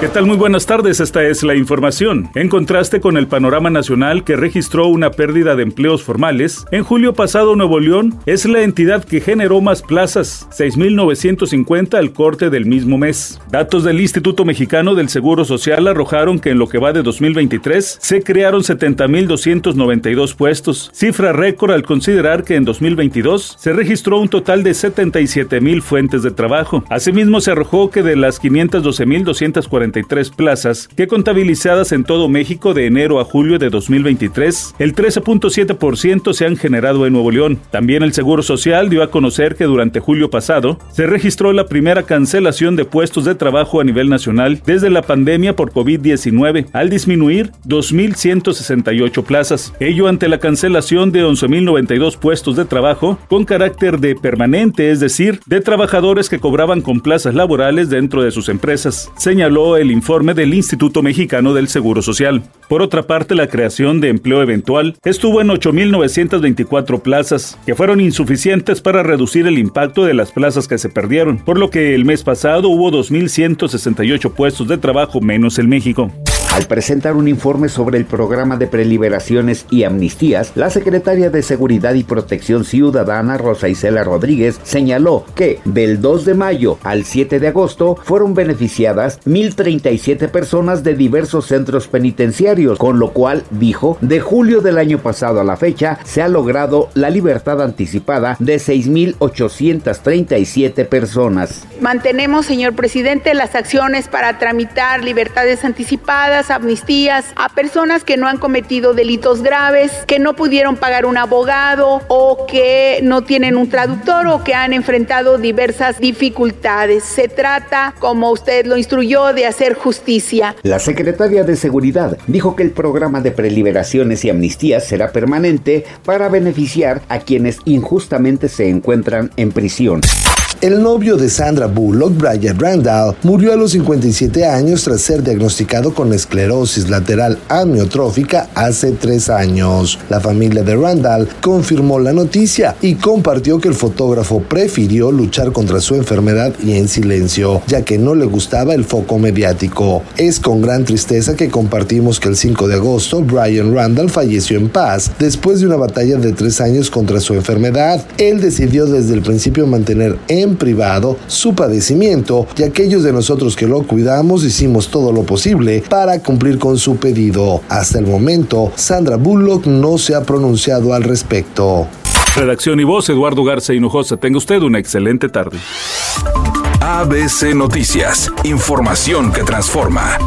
¿Qué tal? Muy buenas tardes, esta es la información. En contraste con el panorama nacional que registró una pérdida de empleos formales, en julio pasado Nuevo León es la entidad que generó más plazas, 6.950 al corte del mismo mes. Datos del Instituto Mexicano del Seguro Social arrojaron que en lo que va de 2023 se crearon 70.292 puestos, cifra récord al considerar que en 2022 se registró un total de 77.000 fuentes de trabajo. Asimismo se arrojó que de las 512.240 plazas que contabilizadas en todo México de enero a julio de 2023, el 13.7% se han generado en Nuevo León. También el Seguro Social dio a conocer que durante julio pasado se registró la primera cancelación de puestos de trabajo a nivel nacional desde la pandemia por COVID-19, al disminuir 2.168 plazas. Ello ante la cancelación de 11.092 puestos de trabajo con carácter de permanente, es decir, de trabajadores que cobraban con plazas laborales dentro de sus empresas, señaló el informe del Instituto Mexicano del Seguro Social. Por otra parte, la creación de empleo eventual estuvo en 8.924 plazas, que fueron insuficientes para reducir el impacto de las plazas que se perdieron, por lo que el mes pasado hubo 2.168 puestos de trabajo menos en México. Al presentar un informe sobre el programa de preliberaciones y amnistías, la secretaria de Seguridad y Protección Ciudadana, Rosa Isela Rodríguez, señaló que del 2 de mayo al 7 de agosto fueron beneficiadas 1.037 personas de diversos centros penitenciarios, con lo cual, dijo, de julio del año pasado a la fecha se ha logrado la libertad anticipada de 6.837 personas. Mantenemos, señor presidente, las acciones para tramitar libertades anticipadas amnistías a personas que no han cometido delitos graves, que no pudieron pagar un abogado o que no tienen un traductor o que han enfrentado diversas dificultades. Se trata, como usted lo instruyó, de hacer justicia. La secretaria de Seguridad dijo que el programa de preliberaciones y amnistías será permanente para beneficiar a quienes injustamente se encuentran en prisión. El novio de Sandra Bullock, Brian Randall, murió a los 57 años tras ser diagnosticado con esclerosis lateral amiotrófica hace tres años. La familia de Randall confirmó la noticia y compartió que el fotógrafo prefirió luchar contra su enfermedad y en silencio, ya que no le gustaba el foco mediático. Es con gran tristeza que compartimos que el 5 de agosto Brian Randall falleció en paz después de una batalla de tres años contra su enfermedad. Él decidió desde el principio mantener en privado su padecimiento y aquellos de nosotros que lo cuidamos hicimos todo lo posible para cumplir con su pedido. Hasta el momento, Sandra Bullock no se ha pronunciado al respecto. Redacción y voz, Eduardo Garza Hinojosa. Tenga usted una excelente tarde. ABC Noticias, información que transforma.